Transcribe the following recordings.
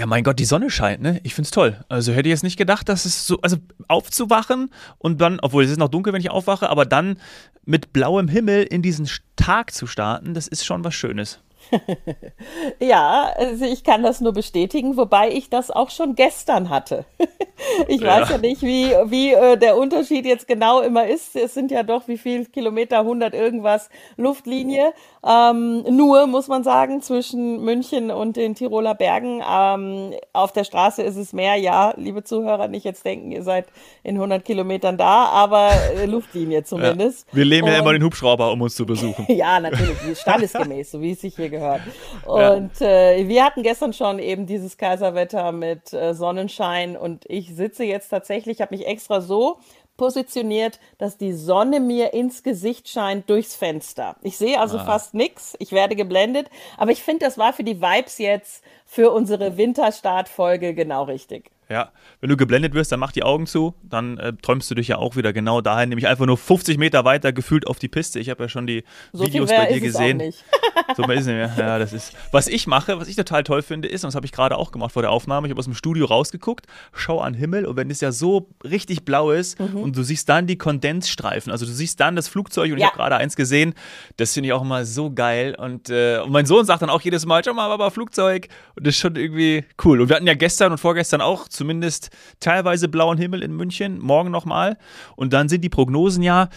Ja, mein Gott, die Sonne scheint, ne? Ich find's toll. Also hätte ich jetzt nicht gedacht, dass es so, also aufzuwachen und dann, obwohl es ist noch dunkel, wenn ich aufwache, aber dann mit blauem Himmel in diesen Tag zu starten, das ist schon was Schönes. ja, also ich kann das nur bestätigen, wobei ich das auch schon gestern hatte. ich weiß ja, ja nicht, wie, wie äh, der Unterschied jetzt genau immer ist. Es sind ja doch wie viel Kilometer, 100 irgendwas Luftlinie. Ähm, nur, muss man sagen, zwischen München und den Tiroler Bergen. Ähm, auf der Straße ist es mehr, ja, liebe Zuhörer, nicht jetzt denken, ihr seid in 100 Kilometern da, aber äh, Luftlinie zumindest. Ja, wir leben ja immer den Hubschrauber, um uns zu besuchen. ja, natürlich, standesgemäß, so wie es sich hier gehört. Und ja. äh, wir hatten gestern schon eben dieses Kaiserwetter mit äh, Sonnenschein und ich sitze jetzt tatsächlich, habe mich extra so positioniert, dass die Sonne mir ins Gesicht scheint durchs Fenster. Ich sehe also ah. fast nichts, ich werde geblendet, aber ich finde, das war für die Vibes jetzt für unsere Winterstartfolge genau richtig. Ja, wenn du geblendet wirst, dann mach die Augen zu, dann äh, träumst du dich ja auch wieder genau dahin, nämlich einfach nur 50 Meter weiter gefühlt auf die Piste. Ich habe ja schon die so Videos bei dir gesehen. so ist nicht mehr. Ja, das ist. Was ich mache, was ich total toll finde, ist, und das habe ich gerade auch gemacht vor der Aufnahme, ich habe aus dem Studio rausgeguckt, schau an Himmel und wenn es ja so richtig blau ist mhm. und du siehst dann die Kondensstreifen, also du siehst dann das Flugzeug und ja. ich habe gerade eins gesehen, das finde ich auch immer so geil. Und, äh, und mein Sohn sagt dann auch jedes Mal, schau mal, aber Flugzeug. Und das ist schon irgendwie cool. Und wir hatten ja gestern und vorgestern auch zumindest teilweise blauen Himmel in München, morgen nochmal. Und dann sind die Prognosen ja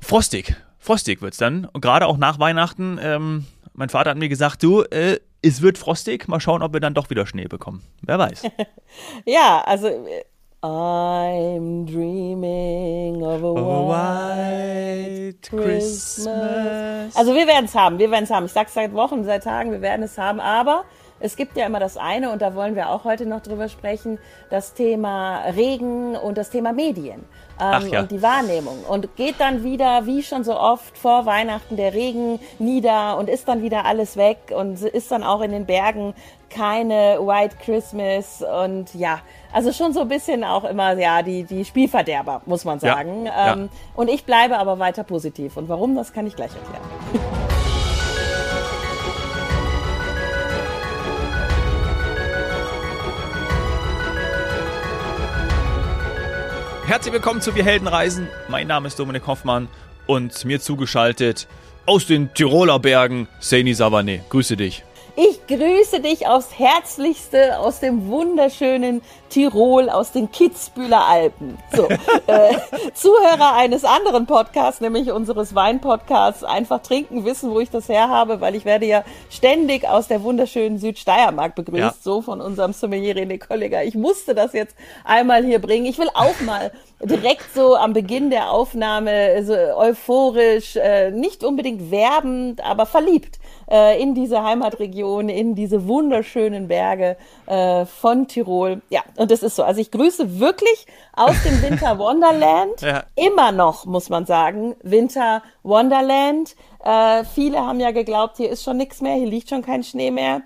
frostig. Frostig wird es dann. Und gerade auch nach Weihnachten. Ähm, mein Vater hat mir gesagt, du, äh, es wird frostig. Mal schauen, ob wir dann doch wieder Schnee bekommen. Wer weiß. ja, also äh, I'm dreaming of a, of a white Christmas. Christmas. Also wir werden es haben, wir werden es haben. Ich sag's seit Wochen, seit Tagen, wir werden es haben. Aber es gibt ja immer das eine, und da wollen wir auch heute noch drüber sprechen, das Thema Regen und das Thema Medien ähm, ja. und die Wahrnehmung. Und geht dann wieder, wie schon so oft, vor Weihnachten der Regen nieder und ist dann wieder alles weg und ist dann auch in den Bergen keine White Christmas und ja, also schon so ein bisschen auch immer, ja, die, die Spielverderber, muss man sagen. Ja, ähm, ja. Und ich bleibe aber weiter positiv. Und warum, das kann ich gleich erklären. Herzlich willkommen zu Wir Helden reisen. Mein Name ist Dominik Hoffmann und mir zugeschaltet aus den Tiroler Bergen Saini Savané. Grüße dich. Ich grüße dich aufs Herzlichste aus dem wunderschönen Tirol, aus den Kitzbühler Alpen. So, äh, Zuhörer eines anderen Podcasts, nämlich unseres Weinpodcasts, einfach trinken, wissen, wo ich das her habe, weil ich werde ja ständig aus der wunderschönen Südsteiermark begrüßt, ja. so von unserem Sommelier René Kollega. Ich musste das jetzt einmal hier bringen. Ich will auch mal direkt so am Beginn der Aufnahme so euphorisch, äh, nicht unbedingt werbend, aber verliebt äh, in diese Heimatregion, in diese wunderschönen Berge äh, von Tirol. Ja, und das ist so. Also ich grüße wirklich aus dem Winter Wonderland. ja. Immer noch, muss man sagen, Winter Wonderland. Äh, viele haben ja geglaubt, hier ist schon nichts mehr, hier liegt schon kein Schnee mehr.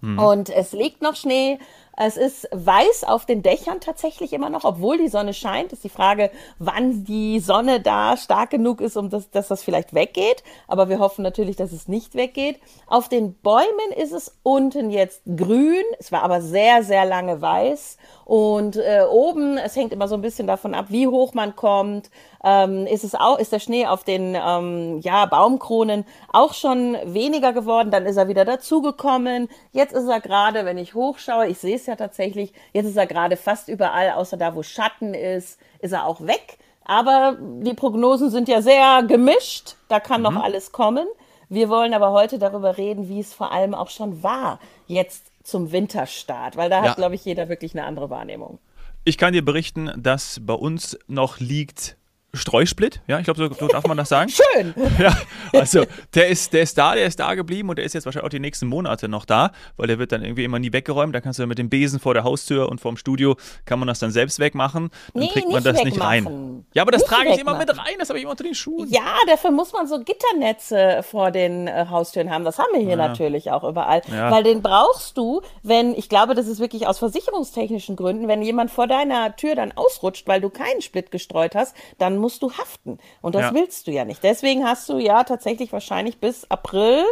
Hm. Und es liegt noch Schnee. Es ist weiß auf den Dächern tatsächlich immer noch, obwohl die Sonne scheint. Ist die Frage, wann die Sonne da stark genug ist, um das, dass das vielleicht weggeht. Aber wir hoffen natürlich, dass es nicht weggeht. Auf den Bäumen ist es unten jetzt grün. Es war aber sehr, sehr lange weiß. Und äh, oben, es hängt immer so ein bisschen davon ab, wie hoch man kommt, ähm, ist es auch, ist der Schnee auf den ähm, ja, Baumkronen auch schon weniger geworden. Dann ist er wieder dazugekommen. Jetzt ist er gerade, wenn ich hochschaue, ich sehe es ja tatsächlich, jetzt ist er gerade fast überall, außer da, wo Schatten ist, ist er auch weg. Aber die Prognosen sind ja sehr gemischt. Da kann mhm. noch alles kommen. Wir wollen aber heute darüber reden, wie es vor allem auch schon war, jetzt zum Winterstart, weil da ja. hat, glaube ich, jeder wirklich eine andere Wahrnehmung. Ich kann dir berichten, dass bei uns noch liegt Streusplit, ja, ich glaube, so, darf man das sagen. Schön. Ja, also der ist, der ist da, der ist da geblieben und der ist jetzt wahrscheinlich auch die nächsten Monate noch da, weil der wird dann irgendwie immer nie weggeräumt. Da kannst du mit dem Besen vor der Haustür und vorm Studio kann man das dann selbst wegmachen. Dann nee, kriegt man das nicht rein. Ja, aber das nicht trage ich immer mit rein, das habe ich immer unter den Schuhen. Ja, dafür muss man so Gitternetze vor den äh, Haustüren haben. Das haben wir hier ja. natürlich auch überall. Ja. Weil den brauchst du, wenn, ich glaube, das ist wirklich aus versicherungstechnischen Gründen, wenn jemand vor deiner Tür dann ausrutscht, weil du keinen Split gestreut hast, dann musst du haften. Und das ja. willst du ja nicht. Deswegen hast du ja tatsächlich wahrscheinlich bis April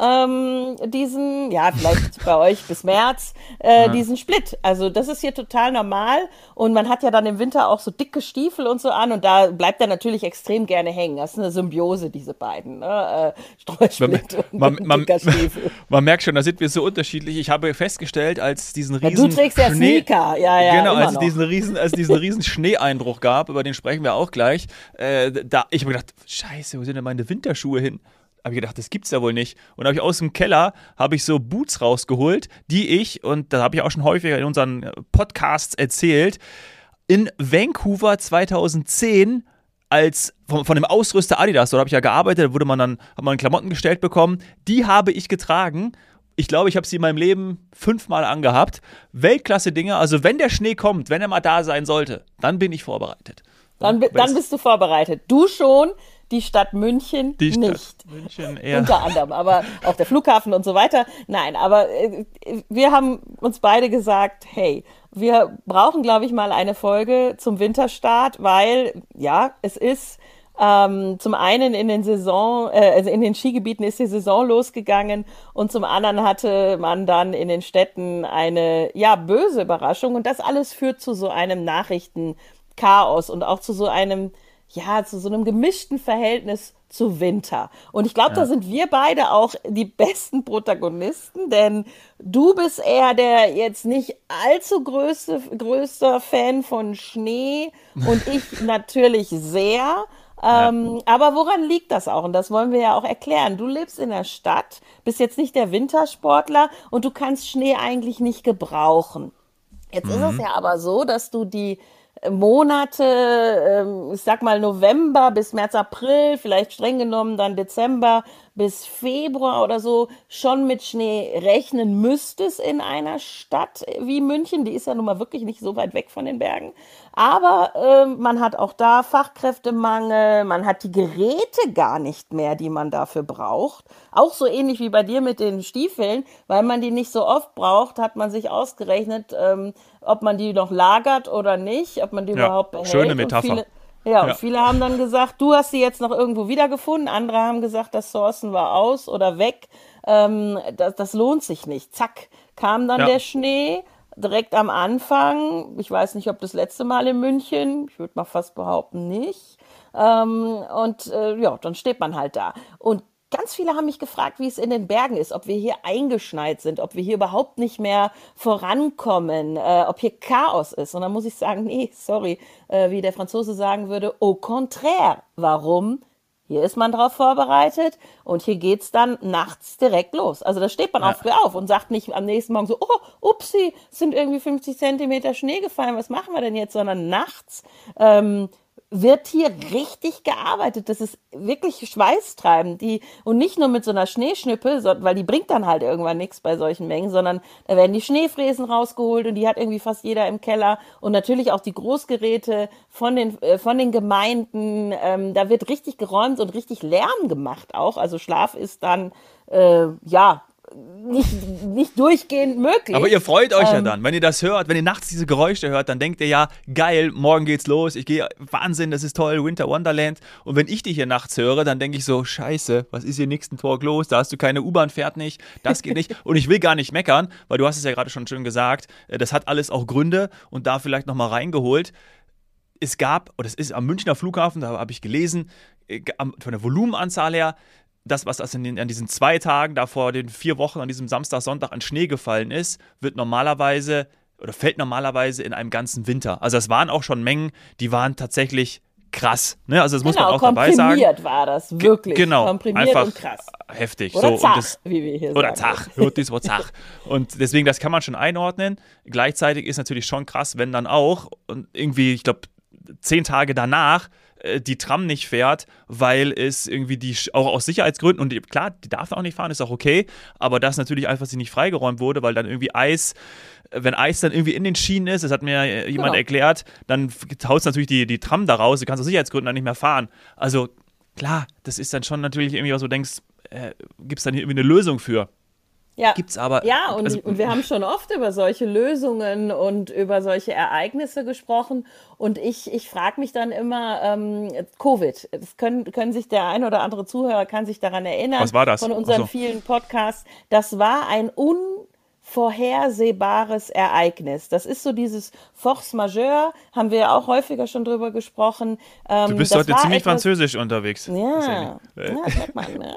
ähm, diesen, ja, vielleicht bei euch bis März, äh, ja. diesen Split. Also das ist hier total normal und man hat ja dann im Winter auch so dicke Stiefel und so an und da bleibt er natürlich extrem gerne hängen. Das ist eine Symbiose, diese beiden, ne? äh, Streusplit man, und man, dicker Stiefel. Man merkt schon, da sind wir so unterschiedlich. Ich habe festgestellt, als diesen riesen ja, Du trägst ja Schnee, Sneaker, ja, ja. Genau, als es diesen riesen, als diesen riesen Schneeeinbruch gab, über den sprechen wir auch gleich. Äh, da, ich habe gedacht, Scheiße, wo sind denn meine Winterschuhe hin? Habe ich gedacht, das gibt's ja wohl nicht. Und habe ich aus dem Keller habe ich so Boots rausgeholt, die ich und da habe ich auch schon häufiger in unseren Podcasts erzählt, in Vancouver 2010 als von, von dem Ausrüster Adidas, dort habe ich ja gearbeitet, da wurde man dann hat man Klamotten gestellt bekommen, die habe ich getragen. Ich glaube, ich habe sie in meinem Leben fünfmal angehabt. Weltklasse Dinge. Also wenn der Schnee kommt, wenn er mal da sein sollte, dann bin ich vorbereitet. Dann, dann bist du vorbereitet. Du schon, die Stadt München die nicht. Stadt München eher. Unter anderem, aber auch der Flughafen und so weiter. Nein, aber äh, wir haben uns beide gesagt, hey, wir brauchen, glaube ich, mal eine Folge zum Winterstart, weil ja, es ist ähm, zum einen in den Saison, äh, also in den Skigebieten ist die Saison losgegangen und zum anderen hatte man dann in den Städten eine ja böse Überraschung und das alles führt zu so einem Nachrichtenchaos und auch zu so einem ja, zu so einem gemischten Verhältnis zu Winter. Und ich glaube, ja. da sind wir beide auch die besten Protagonisten, denn du bist eher der jetzt nicht allzu größte, größter Fan von Schnee und ich natürlich sehr. Ähm, ja. Aber woran liegt das auch? Und das wollen wir ja auch erklären. Du lebst in der Stadt, bist jetzt nicht der Wintersportler und du kannst Schnee eigentlich nicht gebrauchen. Jetzt mhm. ist es mhm. ja aber so, dass du die Monate, ähm, ich sag mal November bis März, April, vielleicht streng genommen dann Dezember bis Februar oder so schon mit Schnee rechnen müsstest in einer Stadt wie München. Die ist ja nun mal wirklich nicht so weit weg von den Bergen. Aber äh, man hat auch da Fachkräftemangel, man hat die Geräte gar nicht mehr, die man dafür braucht. Auch so ähnlich wie bei dir mit den Stiefeln, weil man die nicht so oft braucht, hat man sich ausgerechnet, ähm, ob man die noch lagert oder nicht, ob man die ja, überhaupt behält. Schöne Metapher. Ja, und ja. viele haben dann gesagt, du hast sie jetzt noch irgendwo wiedergefunden. Andere haben gesagt, das Sourcen war aus oder weg. Ähm, das, das lohnt sich nicht. Zack, kam dann ja. der Schnee direkt am Anfang. Ich weiß nicht, ob das letzte Mal in München. Ich würde mal fast behaupten, nicht. Ähm, und äh, ja, dann steht man halt da. Und ganz viele haben mich gefragt, wie es in den Bergen ist, ob wir hier eingeschneit sind, ob wir hier überhaupt nicht mehr vorankommen, äh, ob hier Chaos ist. Und dann muss ich sagen, nee, sorry, äh, wie der Franzose sagen würde, au contraire. Warum? Hier ist man drauf vorbereitet und hier geht's dann nachts direkt los. Also da steht man ja. auch früh auf und sagt nicht am nächsten Morgen so, oh, upsi, sind irgendwie 50 Zentimeter Schnee gefallen, was machen wir denn jetzt? Sondern nachts ähm, wird hier richtig gearbeitet. Das ist wirklich schweißtreibend. Die, und nicht nur mit so einer Schneeschnippe, weil die bringt dann halt irgendwann nichts bei solchen Mengen, sondern da werden die Schneefräsen rausgeholt und die hat irgendwie fast jeder im Keller. Und natürlich auch die Großgeräte von den, äh, von den Gemeinden. Ähm, da wird richtig geräumt und richtig Lärm gemacht auch. Also Schlaf ist dann, äh, ja, nicht, nicht durchgehend möglich. Aber ihr freut euch ähm, ja dann, wenn ihr das hört, wenn ihr nachts diese Geräusche hört, dann denkt ihr ja, geil, morgen geht's los, ich gehe, Wahnsinn, das ist toll, Winter Wonderland. Und wenn ich dich hier nachts höre, dann denke ich so, scheiße, was ist hier nächsten Talk los? Da hast du keine U-Bahn, fährt nicht, das geht nicht. Und ich will gar nicht meckern, weil du hast es ja gerade schon schön gesagt, äh, das hat alles auch Gründe und da vielleicht nochmal reingeholt. Es gab, oder es ist am Münchner Flughafen, da habe ich gelesen, äh, von der Volumenanzahl her, das, was das den, an diesen zwei Tagen, da vor den vier Wochen, an diesem Samstag, Sonntag an Schnee gefallen ist, wird normalerweise oder fällt normalerweise in einem ganzen Winter. Also es waren auch schon Mengen, die waren tatsächlich krass. Ne? Also das genau, muss man genau, auch dabei sagen. Komprimiert war das, wirklich. G genau, komprimiert einfach und krass. heftig. Oder so, zach, das, wie wir hier oder sagen. Zach, hört das Wort Zach. Und deswegen, das kann man schon einordnen. Gleichzeitig ist natürlich schon krass, wenn dann auch, und irgendwie, ich glaube, zehn Tage danach äh, die Tram nicht fährt, weil es irgendwie die, auch aus Sicherheitsgründen, und die, klar, die darf auch nicht fahren, ist auch okay, aber das natürlich einfach sie nicht freigeräumt wurde, weil dann irgendwie Eis, äh, wenn Eis dann irgendwie in den Schienen ist, das hat mir jemand genau. erklärt, dann haut natürlich die, die Tram da raus, du kannst aus Sicherheitsgründen dann nicht mehr fahren. Also klar, das ist dann schon natürlich irgendwie, was du denkst, äh, gibt es dann hier irgendwie eine Lösung für. Ja. Gibt's aber. Ja, und, also, und wir haben schon oft über solche Lösungen und über solche Ereignisse gesprochen. Und ich, ich frage mich dann immer, ähm, Covid, das können, können sich der ein oder andere Zuhörer kann sich daran erinnern. Was war das? Von unseren so. vielen Podcasts. Das war ein un vorhersehbares Ereignis. Das ist so dieses Force Majeure, haben wir ja auch häufiger schon drüber gesprochen. Ähm, du bist heute ziemlich etwas, französisch unterwegs. Ja, ja merkt man. Ja.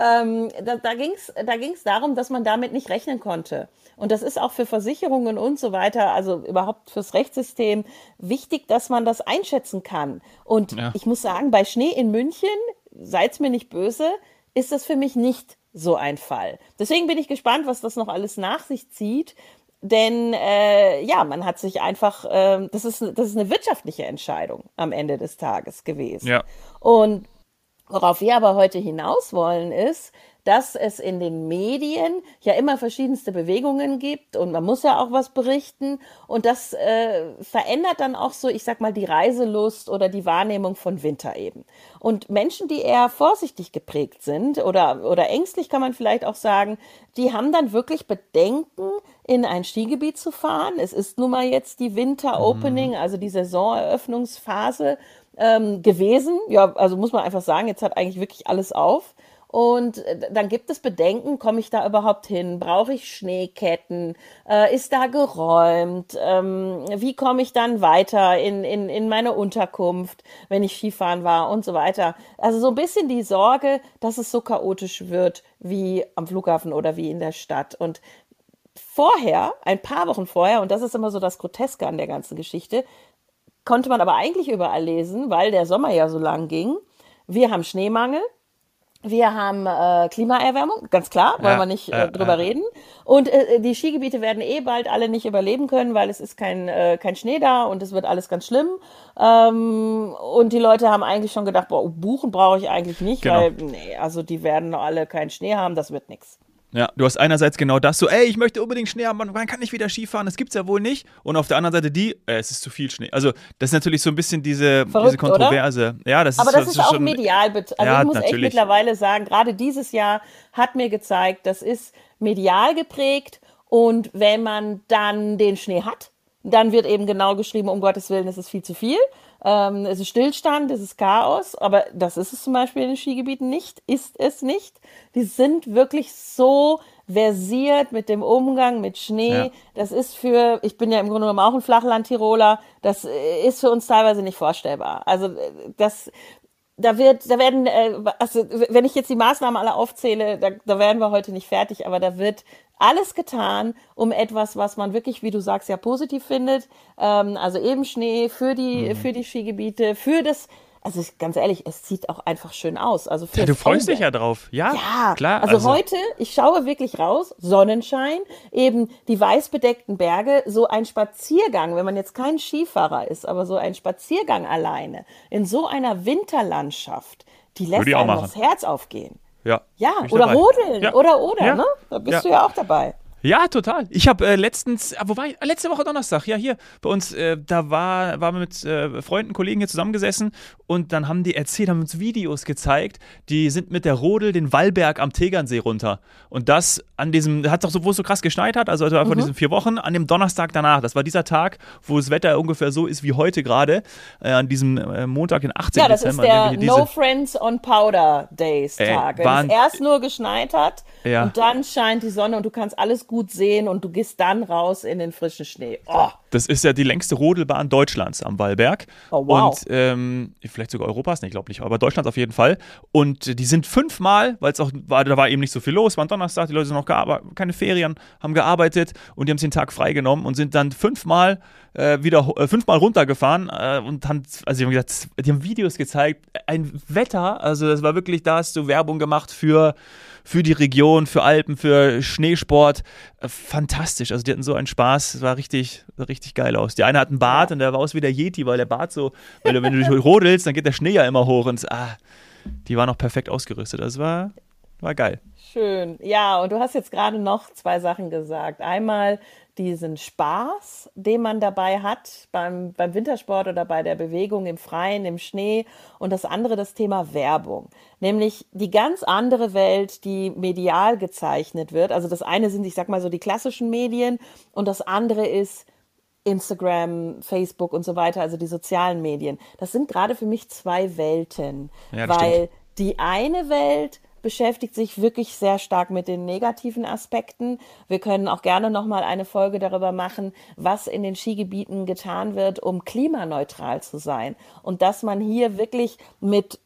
ähm, da da ging es da ging's darum, dass man damit nicht rechnen konnte. Und das ist auch für Versicherungen und so weiter, also überhaupt fürs Rechtssystem, wichtig, dass man das einschätzen kann. Und ja. ich muss sagen, bei Schnee in München, seid's mir nicht böse, ist das für mich nicht so ein Fall. Deswegen bin ich gespannt, was das noch alles nach sich zieht. Denn äh, ja, man hat sich einfach, äh, das, ist, das ist eine wirtschaftliche Entscheidung am Ende des Tages gewesen. Ja. Und worauf wir aber heute hinaus wollen, ist, dass es in den Medien ja immer verschiedenste Bewegungen gibt und man muss ja auch was berichten und das äh, verändert dann auch so, ich sag mal, die Reiselust oder die Wahrnehmung von Winter eben. Und Menschen, die eher vorsichtig geprägt sind oder, oder ängstlich kann man vielleicht auch sagen, die haben dann wirklich Bedenken, in ein Skigebiet zu fahren. Es ist nun mal jetzt die Winter-Opening, mhm. also die Saisoneröffnungsphase ähm, gewesen. Ja, also muss man einfach sagen, jetzt hat eigentlich wirklich alles auf. Und äh, dann gibt es Bedenken, komme ich da überhaupt hin? Brauche ich Schneeketten? Äh, ist da geräumt? Ähm, wie komme ich dann weiter in, in, in meine Unterkunft, wenn ich Skifahren war und so weiter? Also so ein bisschen die Sorge, dass es so chaotisch wird wie am Flughafen oder wie in der Stadt. Und vorher, ein paar Wochen vorher, und das ist immer so das Groteske an der ganzen Geschichte, konnte man aber eigentlich überall lesen, weil der Sommer ja so lang ging. Wir haben Schneemangel, wir haben äh, Klimaerwärmung, ganz klar, wollen ja, wir nicht äh, drüber äh, reden. Und äh, die Skigebiete werden eh bald alle nicht überleben können, weil es ist kein, äh, kein Schnee da und es wird alles ganz schlimm. Ähm, und die Leute haben eigentlich schon gedacht, boah, buchen brauche ich eigentlich nicht, genau. weil, nee, also die werden alle keinen Schnee haben, das wird nichts. Ja, du hast einerseits genau das so, ey, ich möchte unbedingt Schnee haben, man kann nicht wieder Skifahren, das gibt's ja wohl nicht. Und auf der anderen Seite die, äh, es ist zu viel Schnee. Also, das ist natürlich so ein bisschen diese, Verrückt, diese Kontroverse. Oder? Ja, das Aber ist, das, das ist auch schon, medial. Also, ja, ich muss natürlich. echt mittlerweile sagen, gerade dieses Jahr hat mir gezeigt, das ist medial geprägt. Und wenn man dann den Schnee hat, dann wird eben genau geschrieben, um Gottes Willen, es ist viel zu viel. Ähm, es ist Stillstand, es ist Chaos, aber das ist es zum Beispiel in den Skigebieten nicht, ist es nicht. Die sind wirklich so versiert mit dem Umgang mit Schnee. Ja. Das ist für, ich bin ja im Grunde genommen auch ein Flachland-Tiroler, das ist für uns teilweise nicht vorstellbar. Also das, da wird, da werden, äh, also wenn ich jetzt die Maßnahmen alle aufzähle, da, da werden wir heute nicht fertig, aber da wird alles getan, um etwas, was man wirklich, wie du sagst, ja positiv findet. Ähm, also eben Schnee für die, mhm. für die Skigebiete, für das also ganz ehrlich, es sieht auch einfach schön aus. Also für ja, du freust dich ja drauf. Ja, ja klar. Also, also, heute, ich schaue wirklich raus, Sonnenschein, eben die weiß Berge, so ein Spaziergang, wenn man jetzt kein Skifahrer ist, aber so ein Spaziergang alleine in so einer Winterlandschaft, die lässt einem das Herz aufgehen. Ja. Ja, oder dabei. rodeln, ja. oder, oder, ja. ne? Da bist ja. du ja auch dabei. Ja, total. Ich habe äh, letztens, äh, wo war ich? Letzte Woche Donnerstag, ja, hier bei uns, äh, da war, waren wir mit äh, Freunden, Kollegen hier zusammengesessen und dann haben die erzählt, haben uns Videos gezeigt, die sind mit der Rodel den Wallberg am Tegernsee runter. Und das an diesem, hat doch so, wo es so krass geschneit hat, also, also mhm. von diesen vier Wochen, an dem Donnerstag danach. Das war dieser Tag, wo das Wetter ungefähr so ist wie heute gerade, äh, an diesem äh, Montag, den 18. Ja, das Dezember. ist der No Friends on Powder Days Tag. Wenn es erst nur geschneit hat ja. und dann scheint die Sonne und du kannst alles gut sehen und du gehst dann raus in den frischen Schnee. Oh. Das ist ja die längste Rodelbahn Deutschlands am Wallberg. Oh, wow. Und ähm, vielleicht sogar Europas, ne, ich glaube nicht, aber Deutschlands auf jeden Fall. Und die sind fünfmal, weil es auch war, da war eben nicht so viel los, war ein Donnerstag, die Leute sind noch keine Ferien, haben gearbeitet und die haben sich den Tag freigenommen und sind dann fünfmal äh, wieder äh, fünfmal runtergefahren äh, und haben, also die haben gesagt, die haben Videos gezeigt, ein Wetter, also das war wirklich, da hast du Werbung gemacht für für die Region, für Alpen, für Schneesport. Äh, fantastisch. Also die hatten so einen Spaß. Es war richtig, richtig geil aus. Die eine hat einen Bart und der war aus wie der Yeti, weil der Bart so, weil wenn du dich rodelst, dann geht der Schnee ja immer hoch und ah, die war noch perfekt ausgerüstet. Das war war geil. Schön. Ja, und du hast jetzt gerade noch zwei Sachen gesagt. Einmal diesen Spaß, den man dabei hat beim, beim Wintersport oder bei der Bewegung im Freien, im Schnee. Und das andere das Thema Werbung. Nämlich die ganz andere Welt, die medial gezeichnet wird. Also das eine sind, ich sag mal so, die klassischen Medien und das andere ist Instagram, Facebook und so weiter, also die sozialen Medien. Das sind gerade für mich zwei Welten. Ja, weil stimmt. die eine Welt beschäftigt sich wirklich sehr stark mit den negativen Aspekten. Wir können auch gerne noch mal eine Folge darüber machen, was in den Skigebieten getan wird, um klimaneutral zu sein und dass man hier wirklich mit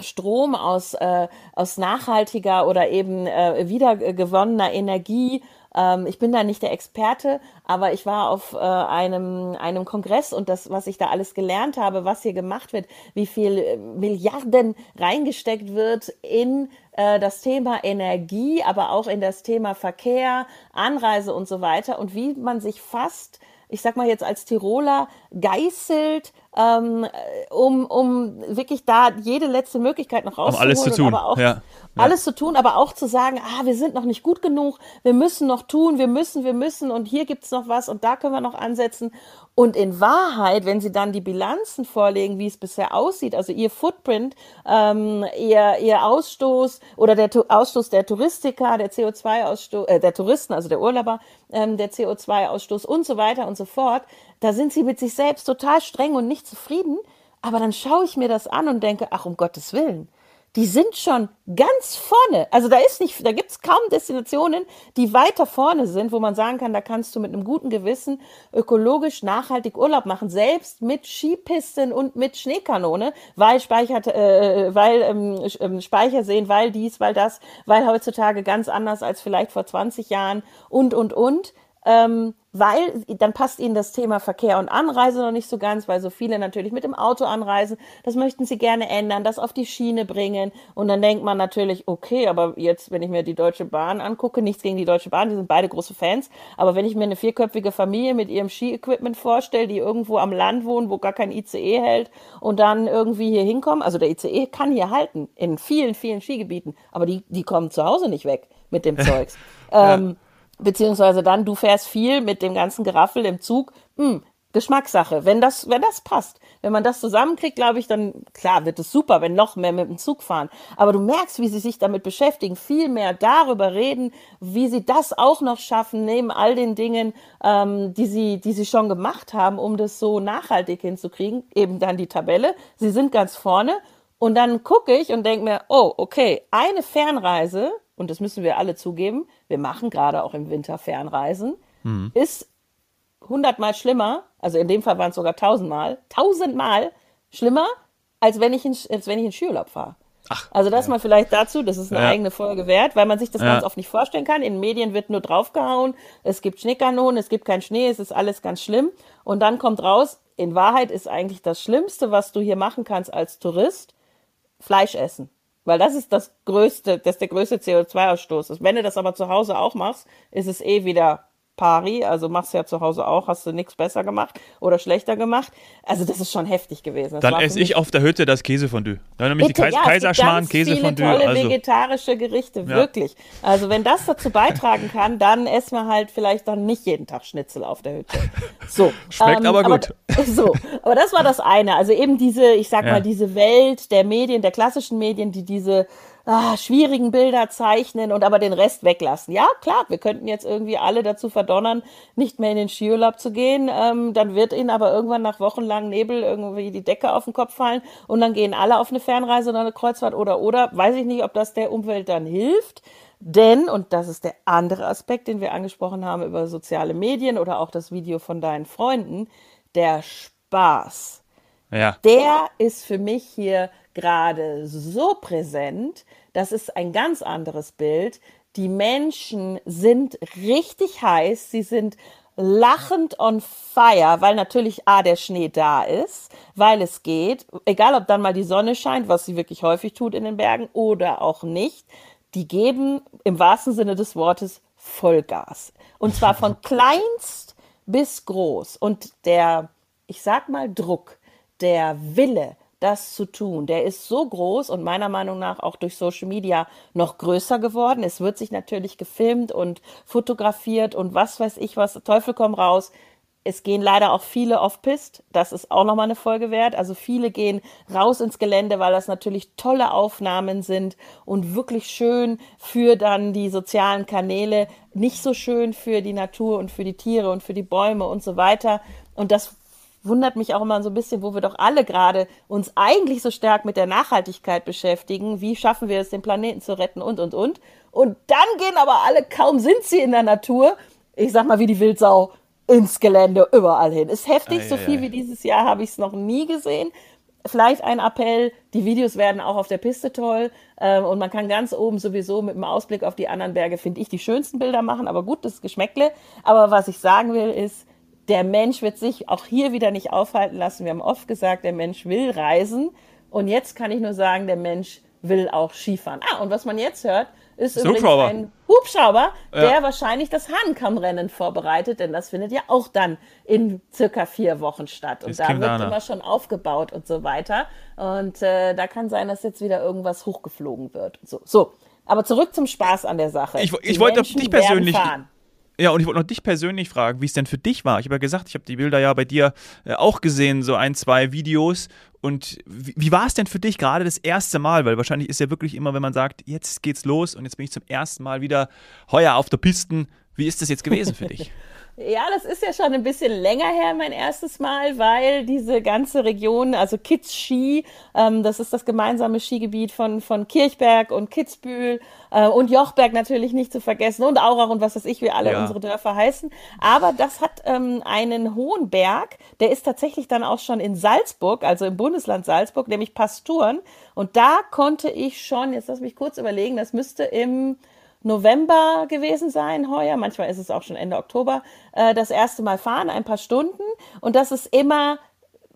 Strom aus, äh, aus nachhaltiger oder eben äh, wiedergewonnener Energie ähm, ich bin da nicht der Experte, aber ich war auf äh, einem, einem Kongress und das, was ich da alles gelernt habe, was hier gemacht wird, wie viel äh, Milliarden reingesteckt wird in äh, das Thema Energie, aber auch in das Thema Verkehr, Anreise und so weiter. Und wie man sich fast ich sag mal jetzt als Tiroler, geißelt, ähm, um, um wirklich da jede letzte Möglichkeit noch rauszuholen. Um alles zu tun. Aber auch ja. alles zu tun, aber auch zu sagen, ah, wir sind noch nicht gut genug, wir müssen noch tun, wir müssen, wir müssen und hier gibt's noch was und da können wir noch ansetzen. Und in Wahrheit, wenn Sie dann die Bilanzen vorlegen, wie es bisher aussieht, also Ihr Footprint, ähm, Ihr, Ihr Ausstoß oder der tu Ausstoß der Touristiker, der CO2-Ausstoß, äh, der Touristen, also der Urlauber, ähm, der CO2-Ausstoß und so weiter und so fort, da sind Sie mit sich selbst total streng und nicht zufrieden. Aber dann schaue ich mir das an und denke, ach um Gottes Willen, die sind schon ganz vorne. Also da ist nicht, da gibt's kaum Destinationen, die weiter vorne sind, wo man sagen kann, da kannst du mit einem guten Gewissen ökologisch nachhaltig Urlaub machen, selbst mit Skipisten und mit Schneekanone, weil Speicher, äh, weil ähm, ähm, Speicher sehen, weil dies, weil das, weil heutzutage ganz anders als vielleicht vor 20 Jahren und und und ähm, weil dann passt ihnen das Thema Verkehr und Anreise noch nicht so ganz, weil so viele natürlich mit dem Auto anreisen. Das möchten sie gerne ändern, das auf die Schiene bringen. Und dann denkt man natürlich, okay, aber jetzt, wenn ich mir die Deutsche Bahn angucke, nichts gegen die Deutsche Bahn, die sind beide große Fans. Aber wenn ich mir eine vierköpfige Familie mit ihrem Ski-Equipment vorstelle, die irgendwo am Land wohnen, wo gar kein ICE hält und dann irgendwie hier hinkommen, also der ICE kann hier halten in vielen, vielen Skigebieten, aber die, die kommen zu Hause nicht weg mit dem Zeugs. ähm, beziehungsweise dann, du fährst viel mit dem ganzen Geraffel im Zug, hm, Geschmackssache. Wenn das, wenn das passt, wenn man das zusammenkriegt, glaube ich, dann klar wird es super, wenn noch mehr mit dem Zug fahren. Aber du merkst, wie sie sich damit beschäftigen, viel mehr darüber reden, wie sie das auch noch schaffen, neben all den Dingen, ähm, die sie, die sie schon gemacht haben, um das so nachhaltig hinzukriegen. Eben dann die Tabelle. Sie sind ganz vorne. Und dann gucke ich und denke mir, oh, okay, eine Fernreise und das müssen wir alle zugeben, wir machen gerade auch im Winter Fernreisen, mhm. ist hundertmal schlimmer, also in dem Fall waren es sogar tausendmal, tausendmal schlimmer, als wenn ich in, als wenn ich in Skiurlaub fahre. Ach, also das ja. mal vielleicht dazu, das ist eine ja. eigene Folge wert, weil man sich das ja. ganz oft nicht vorstellen kann. In Medien wird nur draufgehauen, es gibt Schneekanonen, es gibt keinen Schnee, es ist alles ganz schlimm. Und dann kommt raus, in Wahrheit ist eigentlich das Schlimmste, was du hier machen kannst als Tourist, Fleisch essen. Weil das ist das größte, das ist der größte CO2-Ausstoß. Wenn du das aber zu Hause auch machst, ist es eh wieder pari, also machst du ja zu Hause auch, hast du nichts besser gemacht oder schlechter gemacht. Also das ist schon heftig gewesen. Das Dann esse ich auf der Hütte das Käsefondue. Dann nämlich Bitte, die Kais ja, Kaiserschmarrn Käsefondue. Tolle also. vegetarische Gerichte, ja. wirklich. Also wenn das dazu beitragen kann, dann essen wir halt vielleicht dann nicht jeden Tag Schnitzel auf der Hütte. So. Schmeckt ähm, aber gut. Aber, so, aber das war das eine. Also eben diese, ich sag ja. mal, diese Welt der Medien, der klassischen Medien, die diese ah, schwierigen Bilder zeichnen und aber den Rest weglassen. Ja, klar, wir könnten jetzt irgendwie alle dazu verdonnern, nicht mehr in den Skiurlaub zu gehen. Ähm, dann wird ihnen aber irgendwann nach wochenlang Nebel irgendwie die Decke auf den Kopf fallen und dann gehen alle auf eine Fernreise oder eine Kreuzfahrt oder oder. Weiß ich nicht, ob das der Umwelt dann hilft. Denn, und das ist der andere Aspekt, den wir angesprochen haben über soziale Medien oder auch das Video von deinen Freunden, der Spaß. Ja. Der ist für mich hier gerade so präsent, das ist ein ganz anderes Bild. Die Menschen sind richtig heiß, sie sind lachend on fire, weil natürlich A, der Schnee da ist, weil es geht, egal ob dann mal die Sonne scheint, was sie wirklich häufig tut in den Bergen oder auch nicht, die geben im wahrsten Sinne des Wortes Vollgas. Und zwar von kleinst bis groß. Und der, ich sag mal, Druck, der Wille, das zu tun. Der ist so groß und meiner Meinung nach auch durch Social Media noch größer geworden. Es wird sich natürlich gefilmt und fotografiert und was weiß ich was, Teufel komm raus. Es gehen leider auch viele off-pist. Das ist auch nochmal eine Folge wert. Also viele gehen raus ins Gelände, weil das natürlich tolle Aufnahmen sind und wirklich schön für dann die sozialen Kanäle, nicht so schön für die Natur und für die Tiere und für die Bäume und so weiter. Und das wundert mich auch immer so ein bisschen, wo wir doch alle gerade uns eigentlich so stark mit der Nachhaltigkeit beschäftigen. Wie schaffen wir es, den Planeten zu retten und, und, und. Und dann gehen aber alle, kaum sind sie in der Natur, ich sag mal wie die Wildsau, ins Gelände, überall hin. Ist heftig, ei, so viel ei, wie dieses Jahr habe ich es noch nie gesehen. Vielleicht ein Appell, die Videos werden auch auf der Piste toll ähm, und man kann ganz oben sowieso mit dem Ausblick auf die anderen Berge, finde ich, die schönsten Bilder machen, aber gut, das ist Geschmäckle. Aber was ich sagen will, ist, der Mensch wird sich auch hier wieder nicht aufhalten lassen. Wir haben oft gesagt, der Mensch will reisen. Und jetzt kann ich nur sagen, der Mensch will auch Skifahren. Ah, und was man jetzt hört, ist das übrigens Hubschrauber. ein Hubschrauber, ja. der wahrscheinlich das Hahnkammrennen vorbereitet, denn das findet ja auch dann in circa vier Wochen statt. Und da wird immer schon aufgebaut und so weiter. Und äh, da kann sein, dass jetzt wieder irgendwas hochgeflogen wird. So, so. Aber zurück zum Spaß an der Sache. Ich, ich wollte dich persönlich. Fahren. Ja, und ich wollte noch dich persönlich fragen, wie es denn für dich war. Ich habe ja gesagt, ich habe die Bilder ja bei dir äh, auch gesehen, so ein, zwei Videos. Und wie, wie war es denn für dich gerade das erste Mal? Weil wahrscheinlich ist ja wirklich immer, wenn man sagt, jetzt geht's los und jetzt bin ich zum ersten Mal wieder heuer auf der Pisten. Wie ist das jetzt gewesen für dich? Ja, das ist ja schon ein bisschen länger her, mein erstes Mal, weil diese ganze Region, also Kids Ski, ähm, das ist das gemeinsame Skigebiet von, von Kirchberg und Kitzbühel äh, und Jochberg natürlich nicht zu vergessen und Aurach und was weiß ich, wie alle ja. unsere Dörfer heißen. Aber das hat ähm, einen hohen Berg, der ist tatsächlich dann auch schon in Salzburg, also im Bundesland Salzburg, nämlich Pasturen. Und da konnte ich schon, jetzt lass mich kurz überlegen, das müsste im November gewesen sein heuer, manchmal ist es auch schon Ende Oktober, äh, das erste Mal fahren, ein paar Stunden. Und das ist immer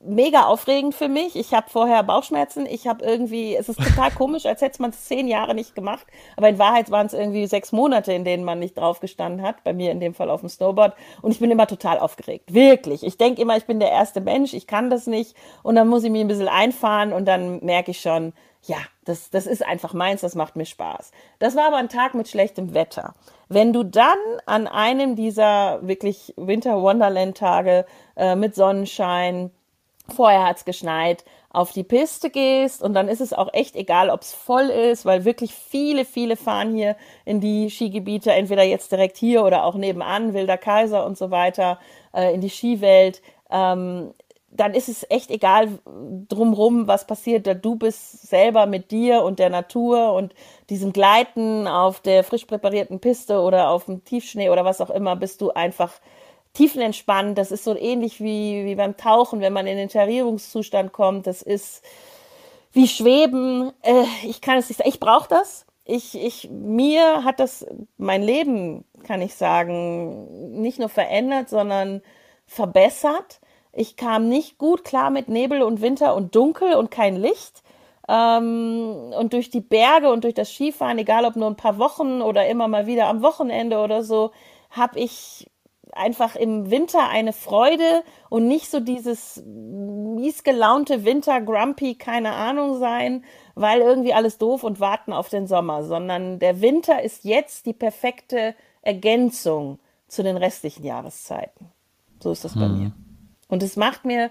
mega aufregend für mich. Ich habe vorher Bauchschmerzen. Ich habe irgendwie, es ist total komisch, als hätte man es zehn Jahre nicht gemacht. Aber in Wahrheit waren es irgendwie sechs Monate, in denen man nicht drauf gestanden hat. Bei mir in dem Fall auf dem Snowboard. Und ich bin immer total aufgeregt. Wirklich. Ich denke immer, ich bin der erste Mensch. Ich kann das nicht. Und dann muss ich mich ein bisschen einfahren und dann merke ich schon, ja, das, das ist einfach meins, das macht mir Spaß. Das war aber ein Tag mit schlechtem Wetter. Wenn du dann an einem dieser wirklich Winter Wonderland Tage äh, mit Sonnenschein, vorher hat's geschneit, auf die Piste gehst und dann ist es auch echt egal, ob's voll ist, weil wirklich viele, viele fahren hier in die Skigebiete, entweder jetzt direkt hier oder auch nebenan, Wilder Kaiser und so weiter, äh, in die Skiwelt. Ähm, dann ist es echt egal drumrum, was passiert. Du bist selber mit dir und der Natur und diesem Gleiten auf der frisch präparierten Piste oder auf dem Tiefschnee oder was auch immer, bist du einfach tiefenentspannt. Das ist so ähnlich wie, wie beim Tauchen, wenn man in den Tarierungszustand kommt. Das ist wie Schweben. Äh, ich kann es nicht sagen. Ich brauche das. Ich, ich, mir hat das mein Leben, kann ich sagen, nicht nur verändert, sondern verbessert ich kam nicht gut klar mit Nebel und Winter und Dunkel und kein Licht. Ähm, und durch die Berge und durch das Skifahren, egal ob nur ein paar Wochen oder immer mal wieder am Wochenende oder so, habe ich einfach im Winter eine Freude und nicht so dieses mies gelaunte Winter grumpy, keine Ahnung sein, weil irgendwie alles doof und warten auf den Sommer, sondern der Winter ist jetzt die perfekte Ergänzung zu den restlichen Jahreszeiten. So ist das hm. bei mir. Und es macht mir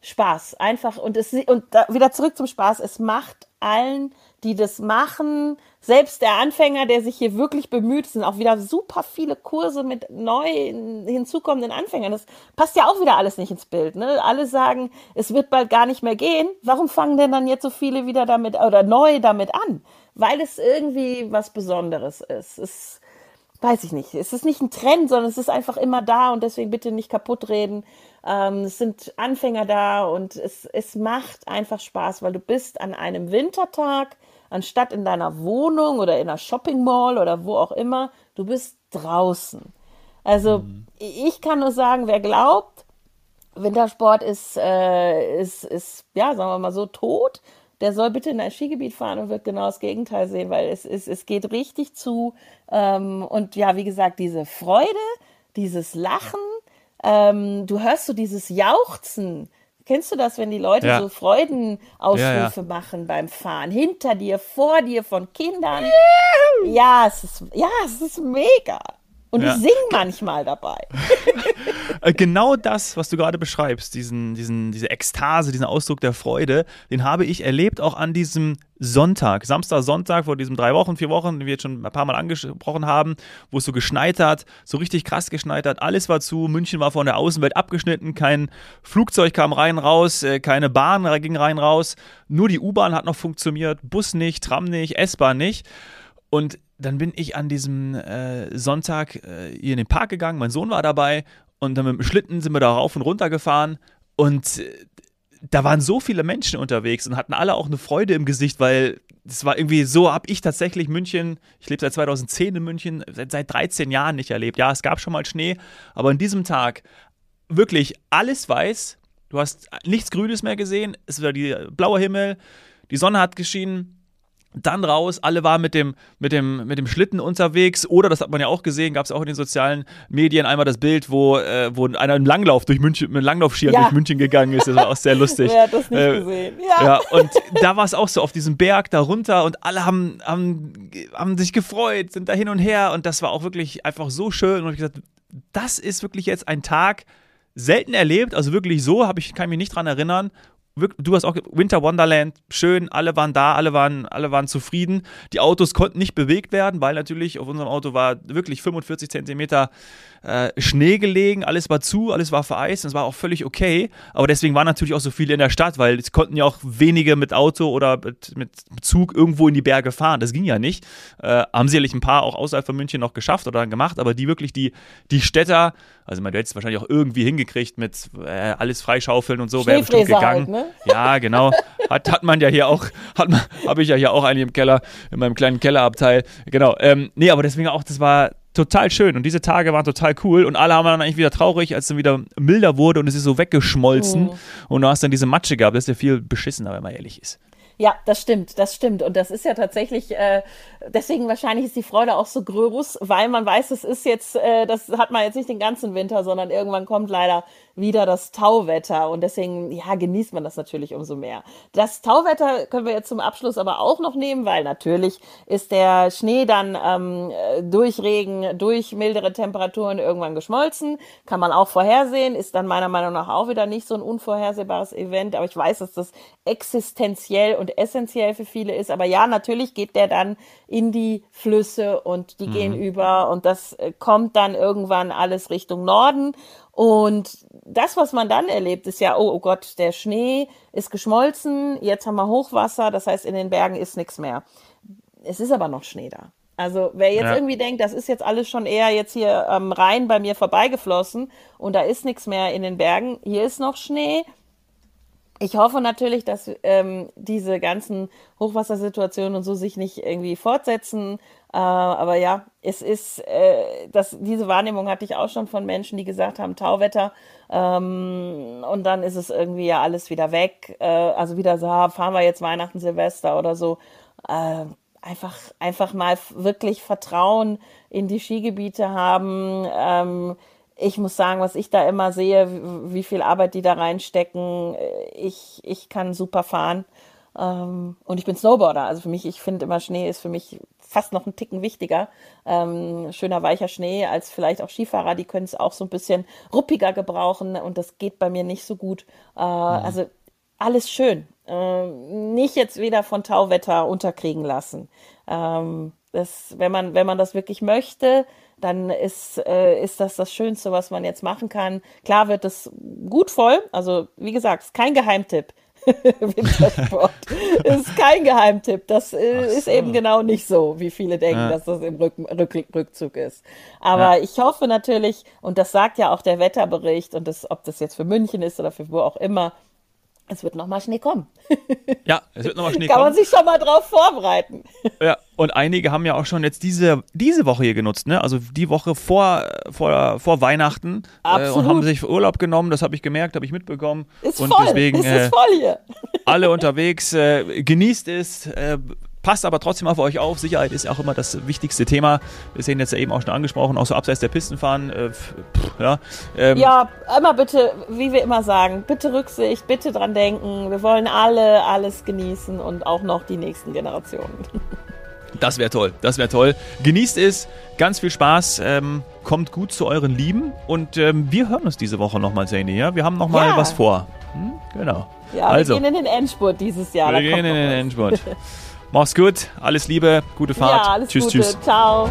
Spaß. Einfach, und es, und da, wieder zurück zum Spaß. Es macht allen, die das machen, selbst der Anfänger, der sich hier wirklich bemüht, sind auch wieder super viele Kurse mit neu hinzukommenden Anfängern. Das passt ja auch wieder alles nicht ins Bild. Ne? Alle sagen, es wird bald gar nicht mehr gehen. Warum fangen denn dann jetzt so viele wieder damit oder neu damit an? Weil es irgendwie was Besonderes ist. Es weiß ich nicht. Es ist nicht ein Trend, sondern es ist einfach immer da und deswegen bitte nicht kaputt reden. Ähm, es sind Anfänger da und es, es macht einfach Spaß, weil du bist an einem Wintertag, anstatt in deiner Wohnung oder in einer Shopping Mall oder wo auch immer, du bist draußen. Also mhm. ich kann nur sagen, wer glaubt, Wintersport ist, äh, ist, ist, ja, sagen wir mal so, tot, der soll bitte in ein Skigebiet fahren und wird genau das Gegenteil sehen, weil es, es, es geht richtig zu. Ähm, und ja, wie gesagt, diese Freude, dieses Lachen, ähm, du hörst so dieses Jauchzen. Kennst du das, wenn die Leute ja. so Freudenausrufe ja, ja. machen beim Fahren? Hinter dir, vor dir, von Kindern. Ja, es ist, ja, es ist mega. Und ja. ich singe manchmal dabei. Äh, genau das, was du gerade beschreibst, diesen, diesen, diese Ekstase, diesen Ausdruck der Freude, den habe ich erlebt auch an diesem Sonntag, Samstag, Sonntag vor diesen drei Wochen, vier Wochen, die wir jetzt schon ein paar Mal angesprochen haben, wo es so geschneit hat, so richtig krass geschneit hat. Alles war zu, München war von der Außenwelt abgeschnitten, kein Flugzeug kam rein, raus, äh, keine Bahn ging rein, raus. Nur die U-Bahn hat noch funktioniert, Bus nicht, Tram nicht, S-Bahn nicht. Und dann bin ich an diesem äh, Sonntag äh, hier in den Park gegangen, mein Sohn war dabei und dann mit dem Schlitten sind wir da rauf und runter gefahren. Und äh, da waren so viele Menschen unterwegs und hatten alle auch eine Freude im Gesicht, weil es war irgendwie so, habe ich tatsächlich München, ich lebe seit 2010 in München, seit, seit 13 Jahren nicht erlebt. Ja, es gab schon mal Schnee, aber an diesem Tag wirklich alles weiß, du hast nichts Grünes mehr gesehen, es war die blaue Himmel, die Sonne hat geschienen, dann raus, alle waren mit dem, mit, dem, mit dem Schlitten unterwegs. Oder, das hat man ja auch gesehen, gab es auch in den sozialen Medien einmal das Bild, wo, äh, wo einer im Langlauf durch München, mit Langlaufskiern ja. durch München gegangen ist. Das war auch sehr lustig. Wer hat das nicht äh, gesehen? Ja. ja, und da war es auch so auf diesem Berg da runter und alle haben, haben, haben sich gefreut, sind da hin und her. Und das war auch wirklich einfach so schön. Und ich gesagt, das ist wirklich jetzt ein Tag, selten erlebt, also wirklich so, habe ich, kann mich nicht dran erinnern, du hast auch Winter Wonderland, schön, alle waren da, alle waren, alle waren zufrieden. Die Autos konnten nicht bewegt werden, weil natürlich auf unserem Auto war wirklich 45 Zentimeter äh, Schnee gelegen, alles war zu, alles war vereist, das war auch völlig okay. Aber deswegen waren natürlich auch so viele in der Stadt, weil es konnten ja auch wenige mit Auto oder mit, mit Zug irgendwo in die Berge fahren. Das ging ja nicht. Äh, haben sicherlich ein paar auch außerhalb von München noch geschafft oder gemacht, aber die wirklich die, die Städter, also man hätte es wahrscheinlich auch irgendwie hingekriegt mit äh, alles freischaufeln und so, wäre bestimmt gegangen. Halt, ne? Ja, genau. Hat, hat man ja hier auch, habe ich ja hier auch einen im Keller, in meinem kleinen Kellerabteil. Genau. Ähm, nee, aber deswegen auch, das war, total schön und diese Tage waren total cool und alle haben dann eigentlich wieder traurig, als es dann wieder milder wurde und es ist so weggeschmolzen oh. und du hast dann diese Matsche gehabt, das ist ja viel beschissener, wenn man ehrlich ist. Ja, das stimmt, das stimmt. Und das ist ja tatsächlich, äh, deswegen wahrscheinlich ist die Freude auch so groß, weil man weiß, es ist jetzt, äh, das hat man jetzt nicht den ganzen Winter, sondern irgendwann kommt leider wieder das Tauwetter. Und deswegen, ja, genießt man das natürlich umso mehr. Das Tauwetter können wir jetzt zum Abschluss aber auch noch nehmen, weil natürlich ist der Schnee dann ähm, durch Regen, durch mildere Temperaturen irgendwann geschmolzen. Kann man auch vorhersehen, ist dann meiner Meinung nach auch wieder nicht so ein unvorhersehbares Event. Aber ich weiß, dass das existenziell und essentiell für viele ist. Aber ja, natürlich geht der dann in die Flüsse und die mhm. gehen über und das äh, kommt dann irgendwann alles Richtung Norden. Und das, was man dann erlebt, ist ja, oh, oh Gott, der Schnee ist geschmolzen, jetzt haben wir Hochwasser, das heißt, in den Bergen ist nichts mehr. Es ist aber noch Schnee da. Also wer jetzt ja. irgendwie denkt, das ist jetzt alles schon eher jetzt hier am Rhein bei mir vorbeigeflossen und da ist nichts mehr in den Bergen, hier ist noch Schnee, ich hoffe natürlich, dass ähm, diese ganzen Hochwassersituationen und so sich nicht irgendwie fortsetzen. Äh, aber ja, es ist, äh, das, diese Wahrnehmung hatte ich auch schon von Menschen, die gesagt haben, Tauwetter. Ähm, und dann ist es irgendwie ja alles wieder weg. Äh, also wieder so, fahren wir jetzt Weihnachten, Silvester oder so. Äh, einfach, einfach mal wirklich Vertrauen in die Skigebiete haben. Ähm, ich muss sagen, was ich da immer sehe, wie viel Arbeit die da reinstecken, äh, ich, ich kann super fahren. Ähm, und ich bin Snowboarder. Also für mich, ich finde immer Schnee ist für mich fast noch ein Ticken wichtiger. Ähm, schöner weicher Schnee als vielleicht auch Skifahrer, die können es auch so ein bisschen ruppiger gebrauchen und das geht bei mir nicht so gut. Äh, mhm. Also alles schön. Äh, nicht jetzt wieder von Tauwetter unterkriegen lassen. Ähm, das, wenn man, wenn man das wirklich möchte, dann ist, äh, ist das das Schönste, was man jetzt machen kann. Klar wird es gut voll. Also, wie gesagt, ist kein Geheimtipp. Wintersport ist kein Geheimtipp. Das äh, so. ist eben genau nicht so, wie viele denken, ja. dass das im Rück Rück Rückzug ist. Aber ja. ich hoffe natürlich, und das sagt ja auch der Wetterbericht, und das, ob das jetzt für München ist oder für wo auch immer, es wird nochmal Schnee kommen. Ja, es wird nochmal Schnee Kann kommen. Kann man sich schon mal drauf vorbereiten. Ja, und einige haben ja auch schon jetzt diese, diese Woche hier genutzt, ne? Also die Woche vor, vor, vor Weihnachten. Äh, und haben sich Urlaub genommen, das habe ich gemerkt, habe ich mitbekommen. Ist und voll. deswegen es ist äh, voll hier. alle unterwegs, äh, genießt es, äh, Passt aber trotzdem auf euch auf. Sicherheit ist auch immer das wichtigste Thema. Wir sehen jetzt ja eben auch schon angesprochen, auch so abseits der Pistenfahren. Äh, pff, ja, ähm. ja, immer bitte, wie wir immer sagen, bitte Rücksicht, bitte dran denken. Wir wollen alle alles genießen und auch noch die nächsten Generationen. Das wäre toll, das wäre toll. Genießt es, ganz viel Spaß, ähm, kommt gut zu euren Lieben und ähm, wir hören uns diese Woche nochmal, Zane, ja? Wir haben nochmal ja. was vor. Hm? Genau. Ja, also. wir gehen in den Endspurt dieses Jahr. Wir gehen in den Endspurt. Mach's gut, alles Liebe, gute Fahrt. Ja, alles tschüss, Gute. tschüss. Ciao.